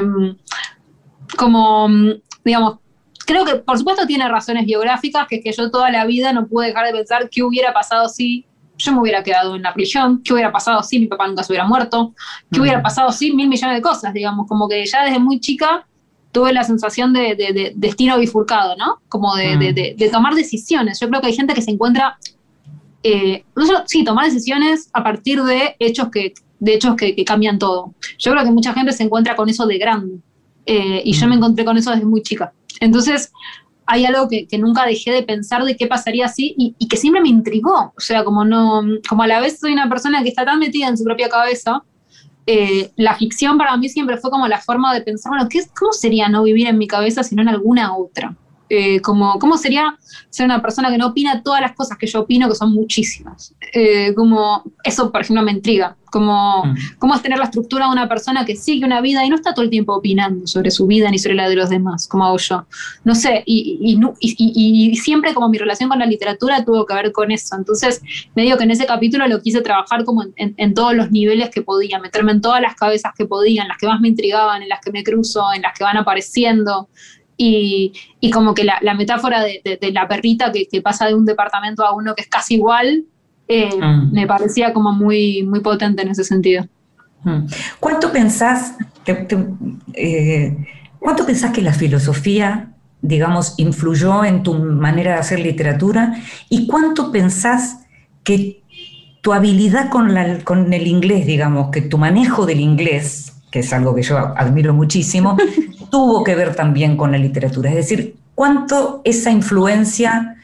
Speaker 5: como, mm, digamos, creo que por supuesto tiene razones biográficas, que es que yo toda la vida no pude dejar de pensar qué hubiera pasado si yo me hubiera quedado en la prisión, qué hubiera pasado si mi papá nunca se hubiera muerto, qué
Speaker 2: Mm.
Speaker 5: hubiera pasado si mil millones de cosas, digamos, como que ya desde muy chica tuve la sensación de, de- de destino bifurcado, ¿no? Como de,
Speaker 2: Mm.
Speaker 5: de- tomar decisiones. Yo creo que hay gente que se encuentra, eh, no solo- sí, tomar decisiones a partir de hechos que, de hechos que, que cambian todo. Yo creo que mucha gente se encuentra con eso de grande. eh, y yo
Speaker 2: Mm.
Speaker 5: me encontré con eso desde muy chica. Entonces, hay algo que, nunca dejé de pensar de qué pasaría así y, y que siempre me intrigó. O sea, como no, como a la vez soy una persona que está tan metida en su propia cabeza, eh, la ficción para mí siempre fue como la forma de pensar, bueno, ¿qué, ¿cómo sería no vivir en mi cabeza sino en alguna otra? Eh, como, ¿Cómo sería ser una persona que no opina todas las cosas que yo opino, que son muchísimas? Eh, como eso, por ejemplo, me intriga. Como,
Speaker 2: Mm.
Speaker 5: ¿Cómo es tener la estructura de una persona que sigue una vida y no está todo el tiempo opinando sobre su vida ni sobre la de los demás, como hago yo? No sé, y, y, nu- y- y- y siempre como mi relación con la literatura tuvo que ver con eso. Entonces, me digo que en ese capítulo lo quise trabajar como en, en- en todos los niveles que podía, meterme en todas las cabezas que podía, en las que más me intrigaban, en las que me cruzo, en las que van apareciendo. Y, y como que la, la metáfora de, de- de la perrita que, que pasa de un departamento a uno que es casi igual, eh,
Speaker 2: Mm.
Speaker 5: me parecía como muy, muy potente en ese sentido.
Speaker 2: Mm. ¿Cuánto pensás, te- te- eh, cuánto pensás que la filosofía, digamos, influyó en tu manera de hacer literatura? ¿Y cuánto pensás que tu habilidad con, la- con el inglés, digamos, que tu manejo del inglés, que es algo que yo admiro muchísimo, tuvo que ver también con la literatura? Es decir, ¿cuánto esa influencia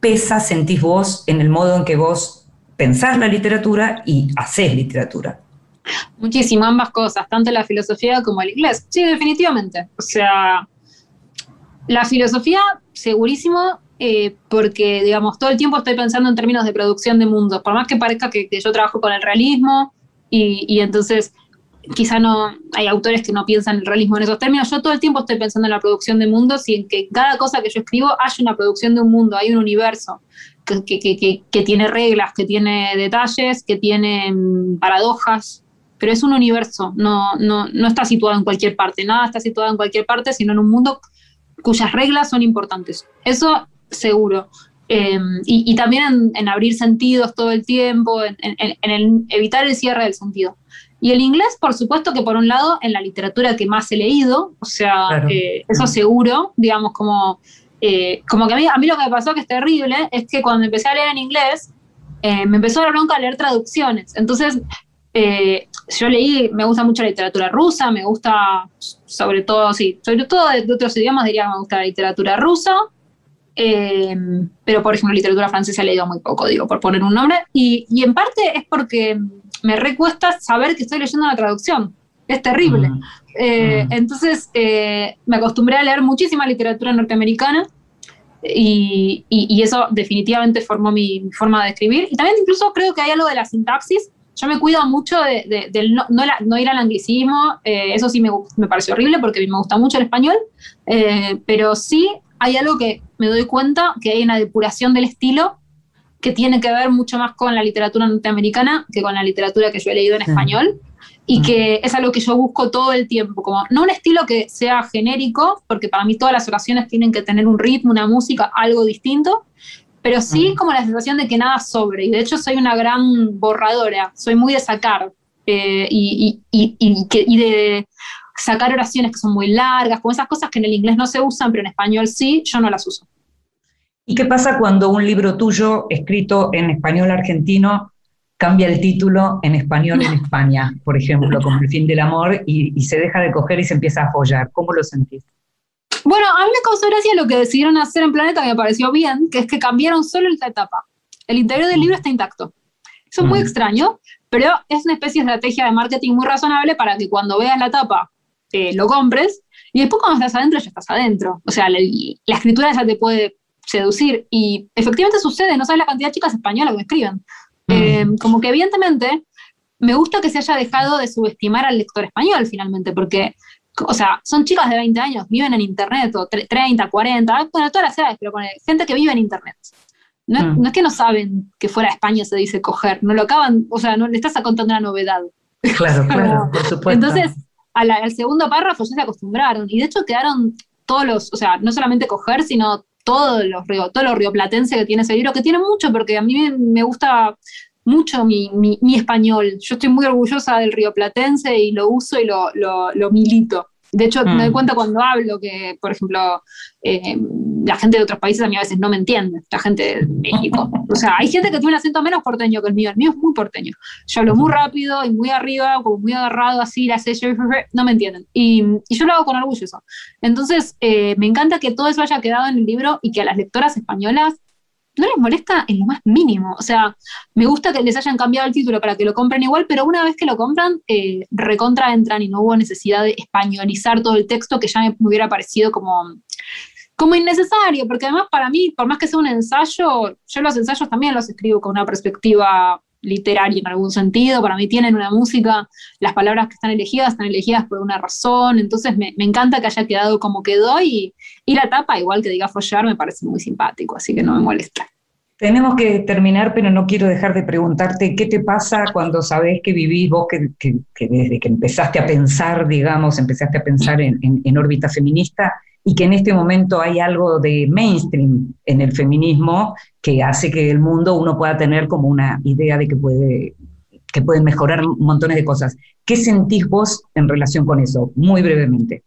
Speaker 2: pesa, sentís vos, en el modo en que vos pensás la literatura y hacés literatura?
Speaker 5: Muchísimo, ambas cosas, tanto la filosofía como el inglés. Sí, definitivamente. O sea, la filosofía, segurísimo, eh, porque, digamos, todo el tiempo estoy pensando en términos de producción de mundos, por más que parezca que, que yo trabajo con el realismo y, y entonces quizá no hay autores que no piensan el realismo en esos términos, yo todo el tiempo estoy pensando en la producción de mundos y en que cada cosa que yo escribo haya una producción de un mundo, hay un universo que, que- que- que- que tiene reglas, que tiene detalles, que tiene mm, paradojas, pero es un universo, no, no, no está situado en cualquier parte, nada está situado en cualquier parte, sino en un mundo cuyas reglas son importantes. Eso seguro. Eh, y, y también en, en abrir sentidos todo el tiempo, en, en- en el evitar el cierre del sentido. Y el inglés, por supuesto que por un lado, en la literatura que más he leído, o sea,
Speaker 2: Claro.
Speaker 5: eh, eso seguro, digamos, como, eh, como que a mí, a mí lo que me pasó que es terrible es que cuando empecé a leer en inglés, eh, me empezó a dar bronca leer traducciones. Entonces, eh, yo leí, me gusta mucho la literatura rusa, me gusta sobre todo, sí, sobre todo de, otros idiomas diría que me gusta la literatura rusa, eh, pero por ejemplo literatura francesa he leído muy poco, digo, por poner un nombre, y, y en parte es porque me recuesta saber que estoy leyendo una traducción, es terrible. Mm. Eh, mm. Entonces eh, me acostumbré a leer muchísima literatura norteamericana y, y, eso definitivamente formó mi, forma de escribir. Y también incluso creo que hay algo de la sintaxis. Yo me cuido mucho de, no, no, ir al anglicismo, eh, eso sí me, me pareció horrible porque a mí me gusta mucho el español, pero sí hay algo que me doy cuenta, que hay una depuración del estilo que tiene que ver mucho más con la literatura norteamericana que con la literatura que yo he leído en español y que es algo que yo busco todo el tiempo, como no un estilo que sea genérico, porque para mí todas las oraciones tienen que tener un ritmo, una música, algo distinto, pero sí como la sensación de que nada sobre, y de hecho soy una gran borradora, soy muy de sacar eh, y, y, y, que, y de sacar oraciones que son muy largas, como esas cosas que en el inglés no se usan, pero en español sí, yo no las uso.
Speaker 2: ¿Y qué pasa cuando un libro tuyo, escrito en español argentino, cambia el título en español en España, por ejemplo, como El fin del amor, y, se deja de coger y se empieza a follar. ¿Cómo lo sentís?
Speaker 5: Bueno, a mí me causó gracia lo que decidieron hacer en Planeta, que me pareció bien, que es que cambiaron solo esta etapa. El interior del libro está intacto. Eso es muy mm. extraño, pero es una especie de estrategia de marketing muy razonable para que cuando veas la tapa eh, lo compres y después cuando estás adentro ya estás adentro. O sea, la, la, escritura ya te puede seducir y efectivamente sucede, no sabes la cantidad de chicas españolas que me escriben. Eh, como que evidentemente me gusta que se haya dejado de subestimar al lector español finalmente, porque, o sea, son chicas de 20 años, viven en Internet, o 30, 40, bueno, todas las edades, pero con gente que vive en Internet. No, mm. no, es que no saben que fuera de España se dice coger, no lo acaban, o sea, no le estás contando una novedad.
Speaker 2: Claro, claro, por supuesto.
Speaker 5: Entonces, al segundo párrafo ya se acostumbraron, y de hecho quedaron todos los, o sea, no solamente coger, sino todos los río, todo lo rioplatense que tiene ese libro, que tiene mucho, porque a mí me gusta mucho mi, mi, español. Yo estoy muy orgullosa del rioplatense y lo uso y lo, lo, lo milito. De hecho, me doy mm. cuenta cuando hablo que, por ejemplo, eh, la gente de otros países a mí a veces no me entiende, la gente de México. O sea, hay gente que tiene un acento menos porteño que el mío, el mío es muy porteño. Yo hablo muy rápido y muy arriba, como muy agarrado, así, la no me entienden. Y, y, yo lo hago con orgullo eso. Entonces, eh, me encanta que todo eso haya quedado en el libro y que a las lectoras españolas no les molesta en lo más mínimo. O sea, me gusta que les hayan cambiado el título para que lo compren igual, pero una vez que lo compran, eh, recontra entran y no hubo necesidad de españolizar todo el texto que ya me hubiera parecido como, como innecesario, porque además para mí, por más que sea un ensayo, yo los ensayos también los escribo con una perspectiva literaria en algún sentido, para mí tienen una música, las palabras que están elegidas están elegidas por una razón, entonces me, me encanta que haya quedado como quedó y, y, la tapa, igual que diga follar, me parece muy simpático, así que no me molesta.
Speaker 2: Tenemos que terminar, pero no quiero dejar de preguntarte qué te pasa cuando sabes que vivís vos, que, que, desde que empezaste a pensar, digamos, empezaste a pensar en, en, en órbita feminista, y que en este momento hay algo de mainstream en el feminismo que hace que el mundo uno pueda tener como una idea de que puede que pueden mejorar montones de cosas. ¿Qué sentís vos en relación con eso? Muy brevemente.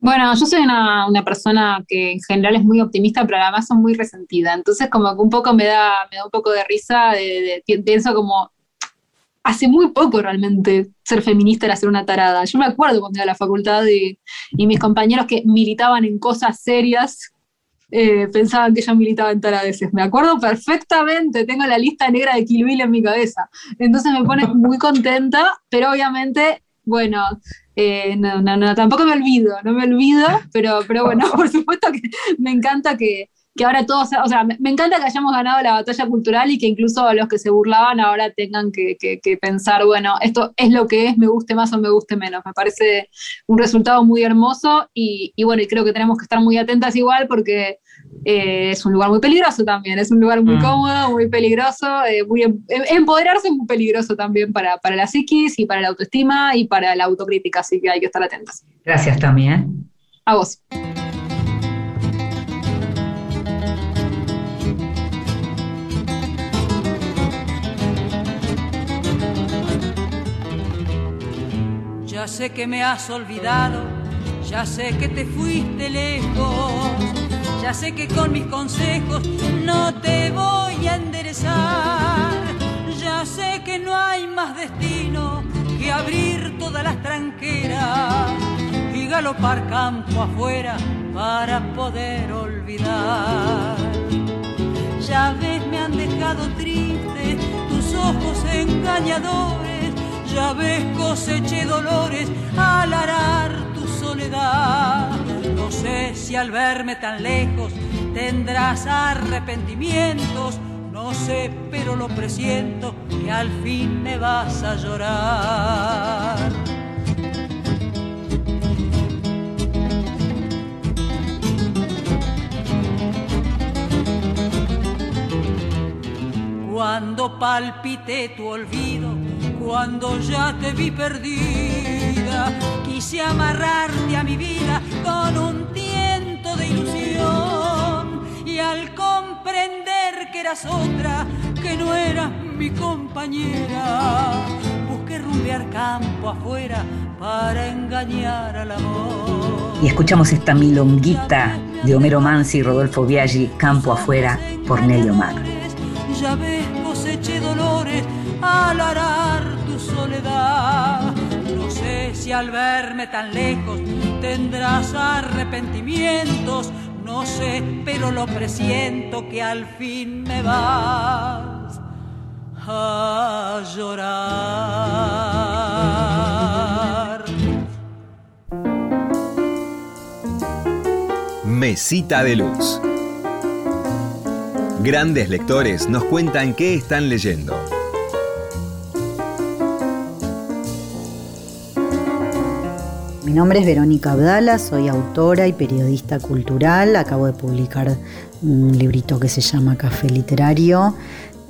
Speaker 5: Bueno, yo soy una, persona que en general es muy optimista, pero además soy muy resentida. Entonces, como que un poco me da, me da un poco de risa, pienso como, hace muy poco realmente ser feminista era ser una tarada. Yo me acuerdo cuando iba a la facultad y, y mis compañeros que militaban en cosas serias eh, pensaban que yo militaba en taradeces. Me acuerdo perfectamente, tengo la lista negra de Kill Bill en mi cabeza. Entonces me pone muy contenta, pero obviamente, bueno, eh, no, no, no, tampoco me olvido, no me olvido, pero, pero bueno, por supuesto que me encanta que, que ahora todos, o sea, me, encanta que hayamos ganado la batalla cultural y que incluso los que se burlaban ahora tengan que, pensar, bueno, esto es lo que es, me guste más o me guste menos. Me parece un resultado muy hermoso y, bueno, y creo que tenemos que estar muy atentas igual porque eh, es un lugar muy peligroso también, es un lugar muy mm. cómodo, muy peligroso, eh, muy em, em, empoderarse es muy peligroso también para, para la psiquis y para la autoestima y para la autocrítica, así que hay que estar atentas.
Speaker 2: Gracias también.
Speaker 5: A vos.
Speaker 6: Ya sé que me has olvidado, ya sé que te fuiste lejos, ya sé que con mis consejos no te voy a enderezar, ya sé que no hay más destino
Speaker 7: todas las tranqueras y galopar campo afuera para poder olvidar. Ya ves, me han dejado triste tus ojos engañadores, ya ves, coseché dolores al arar tu soledad. No sé si al verme tan lejos tendrás arrepentimientos no sé, pero lo presiento que al fin me vas a llorar. Cuando palpité tu olvido, cuando ya te vi perdida, quise amarrarte a mi vida con un tiento de ilusión y al comprender que eras otra, que no eras mi compañera, busqué rumbear campo afuera para engañar al amor.
Speaker 2: Y escuchamos esta milonguita de Homero Mansi y Rodolfo Biaggi, Campo afuera, por Nelly Omar.
Speaker 7: Ya ves, coseché dolores al arar tu soledad. No sé si al verme tan lejos tendrás arrepentimientos no sé, pero lo presiento que al fin me vas a llorar.
Speaker 3: Mesita de Luz. Grandes lectores nos cuentan qué están leyendo.
Speaker 8: Mi nombre es Verónica Abdala, soy autora y periodista cultural. Acabo de publicar un librito que se llama Café Literario,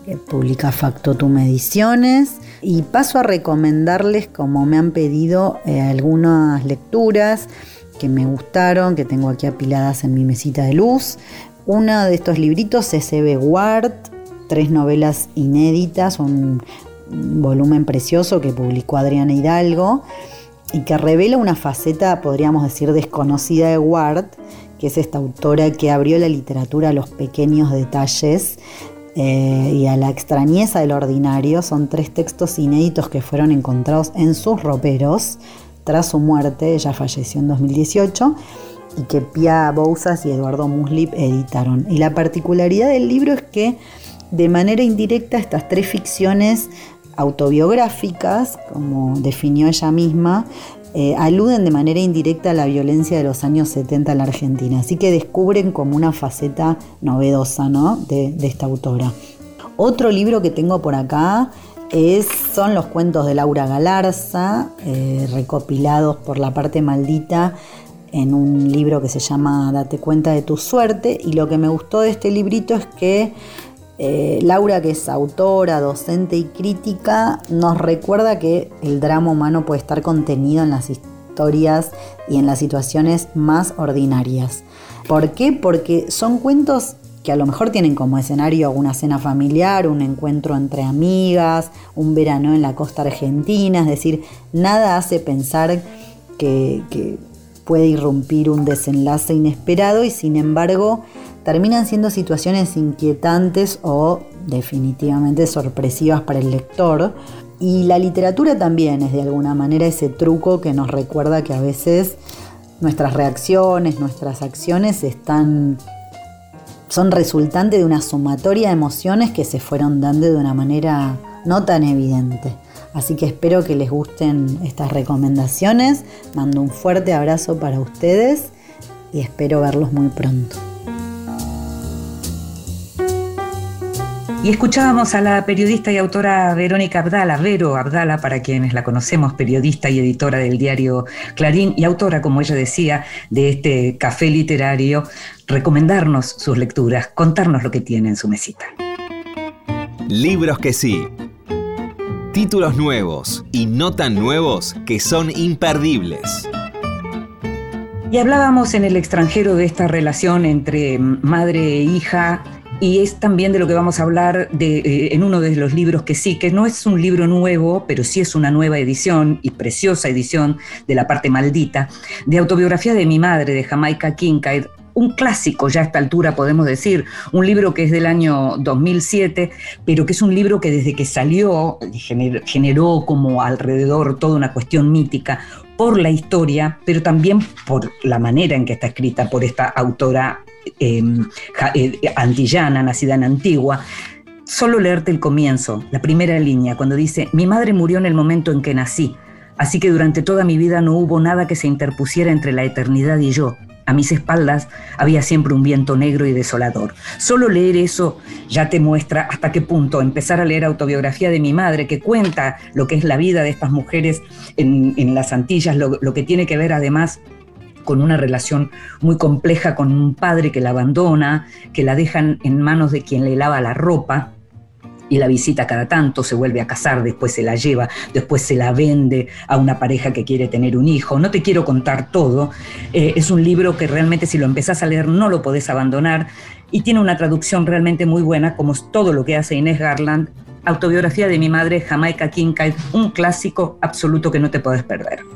Speaker 8: que publica Factotum Ediciones. Y paso a recomendarles, como me han pedido, eh, algunas lecturas que me gustaron, que tengo aquí apiladas en mi mesita de luz. Uno de estos libritos es Eve Ward, tres novelas inéditas, un volumen precioso que publicó Adriana Hidalgo y que revela una faceta, podríamos decir, desconocida de Ward, que es esta autora que abrió la literatura a los pequeños detalles eh, y a la extrañeza del ordinario. Son tres textos inéditos que fueron encontrados en sus roperos tras su muerte. Ella falleció en 2018 y que Pia Bousas y Eduardo Muslip editaron. Y la particularidad del libro es que de manera indirecta estas tres ficciones autobiográficas, como definió ella misma, eh, aluden de manera indirecta a la violencia de los años 70 en la Argentina. Así que descubren como una faceta novedosa ¿no? de, esta autora. Otro libro que tengo por acá es, son los cuentos de Laura Galarza, eh, recopilados por la parte maldita en un libro que se llama Date cuenta de tu suerte. Y lo que me gustó de este librito es que eh, Laura, que es autora, docente y crítica, nos recuerda que el drama humano puede estar contenido en las historias y en las situaciones más ordinarias. ¿Por qué? Porque son cuentos que a lo mejor tienen como escenario una cena familiar, un encuentro entre amigas, un verano en la costa argentina, es decir, nada hace pensar que, que puede irrumpir un desenlace inesperado y sin embargo terminan siendo situaciones inquietantes o definitivamente sorpresivas para el lector. Y la literatura también es de alguna manera ese truco que nos recuerda que a veces nuestras reacciones, nuestras acciones están son resultante de una sumatoria de emociones que se fueron dando de una manera no tan evidente. Así que espero que les gusten estas recomendaciones. Mando un fuerte abrazo para ustedes y espero verlos muy pronto.
Speaker 2: Y escuchábamos a la periodista y autora Verónica Abdala, Vero Abdala, para quienes la conocemos, periodista y editora del diario Clarín y autora, como ella decía, de este café literario, recomendarnos sus lecturas, contarnos lo que tiene en su mesita.
Speaker 3: Libros que sí. Títulos nuevos y no tan nuevos que son imperdibles.
Speaker 2: Y hablábamos en el extranjero de esta relación entre madre e hija y es también de lo que vamos a hablar de, eh, en uno de los libros que sí, que no es un libro nuevo, pero sí es una nueva edición y preciosa edición de La parte maldita, de autobiografía de mi madre, de Jamaica Kincaid, un clásico ya a esta altura, podemos decir, un libro que es del año 2007, pero que es un libro que desde que salió generó, como alrededor toda una cuestión mítica por la historia, pero también por la manera en que está escrita por esta autora em, eh, antillana, nacida en Antigua. Solo leerte el comienzo, la primera línea, cuando dice, mi madre murió en el momento en que nací, así que durante toda mi vida no hubo nada que se interpusiera entre la eternidad y yo. A mis espaldas había siempre un viento negro y desolador. Solo leer eso ya te muestra hasta qué punto empezar a leer autobiografía de mi madre, que cuenta lo que es la vida de estas mujeres en, las Antillas, lo, lo que tiene que ver además con una relación muy compleja con un padre que la abandona, que la dejan en manos de quien le lava la ropa, y la visita cada tanto, se vuelve a casar, después se la lleva, después se la vende a una pareja que quiere tener un hijo. No te quiero contar todo. Eh, es un libro que realmente si lo empezás a leer no lo podés abandonar y tiene una traducción realmente muy buena, como todo lo que hace Inés Garland. Autobiografía de mi madre, Jamaica Kincaid, un clásico absoluto que no te podés perder.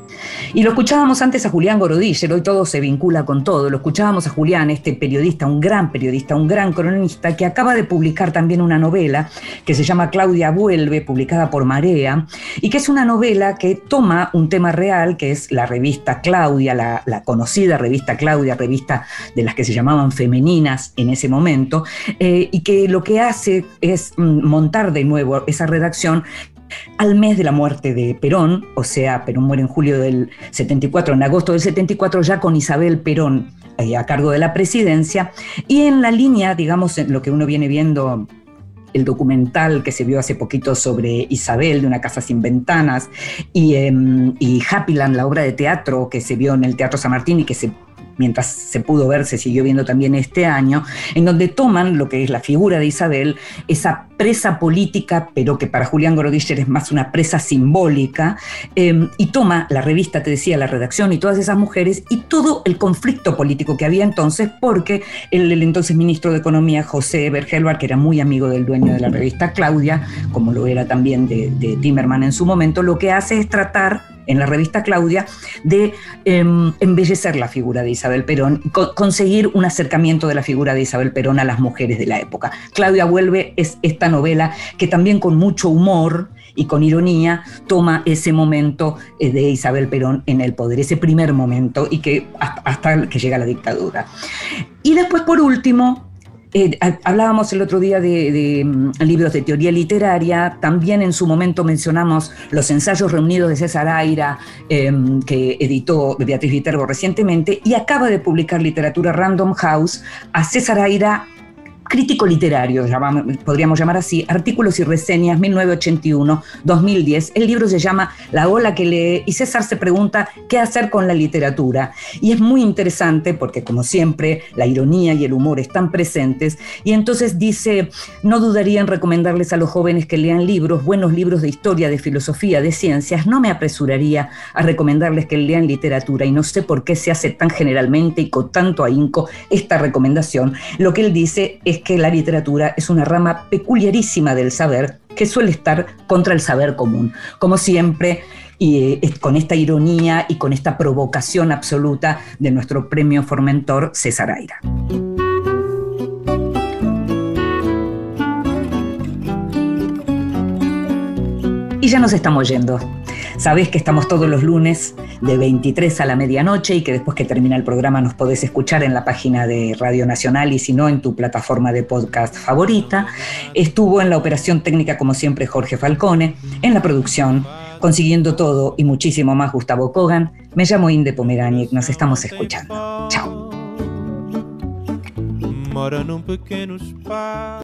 Speaker 2: Y lo escuchábamos antes a Julián Gorodiller, hoy todo se vincula con todo. Lo escuchábamos a Julián, este periodista, un gran periodista, un gran cronista, que acaba de publicar también una novela que se llama Claudia Vuelve, publicada por Marea, y que es una novela que toma un tema real, que es la revista Claudia, la, conocida revista Claudia, revista de las que se llamaban femeninas en ese momento, eh, y que lo que hace es mm, montar de nuevo esa redacción al mes de la muerte de Perón, o sea, Perón muere en julio del 74, en agosto del 74 ya con Isabel Perón eh, a cargo de la presidencia, y en la línea, digamos, en lo que uno viene viendo el documental que se vio hace poquito sobre Isabel de una casa sin ventanas y, eh, y Happyland, la obra de teatro que se vio en el Teatro San Martín y que se mientras se pudo ver, se siguió viendo también este año, en donde toman lo que es la figura de Isabel, esa presa política, pero que para Julián Gorodischer es más una presa simbólica, em, y toma la revista, te decía, la redacción y todas esas mujeres, y todo el conflicto político que había entonces, porque el, entonces ministro de Economía, José Bergelbar, que era muy amigo del dueño de la revista Claudia, como lo era también de, de Timerman en su momento, lo que hace es tratar en la revista Claudia de em, embellecer la figura de Isabel Perón, conseguir un acercamiento de la figura de Isabel Perón a las mujeres de la época. Claudia vuelve es esta novela que también con mucho humor y con ironía toma ese momento eh, de Isabel Perón en el poder, ese primer momento y que hasta que llega la dictadura. Y después, por último, eh, hablábamos el otro día de, mm, libros de teoría literaria, también en su momento mencionamos los ensayos reunidos de César Aira, em, que editó Beatriz Viterbo recientemente, y acaba de publicar literatura Random House a César Aira crítico literario, podríamos llamar así, artículos y reseñas 1981-2010. El libro se llama La ola que lee y César se pregunta qué hacer con la literatura. Y es muy interesante porque como siempre la ironía y el humor están presentes y entonces dice, no dudaría en recomendarles a los jóvenes que lean libros, buenos libros de historia, de filosofía, de ciencias, no me apresuraría a recomendarles que lean literatura y no sé por qué se hace tan generalmente y con tanto ahínco esta recomendación. Lo que él dice es que la literatura es una rama peculiarísima del saber que suele estar contra el saber común. Como siempre, y eh, con esta ironía y con esta provocación absoluta de nuestro premio Formentor César Aira. Ya nos estamos yendo. Sabés que estamos todos los lunes de 23 a la medianoche y que después que termina el programa nos podés escuchar en la página de Radio Nacional y si no en tu plataforma de podcast favorita. Estuvo en la operación técnica como siempre Jorge Falcone, en la producción, consiguiendo todo y muchísimo más Gustavo Kogan. Me llamo Inde Pomeraniec, nos estamos escuchando. Chao.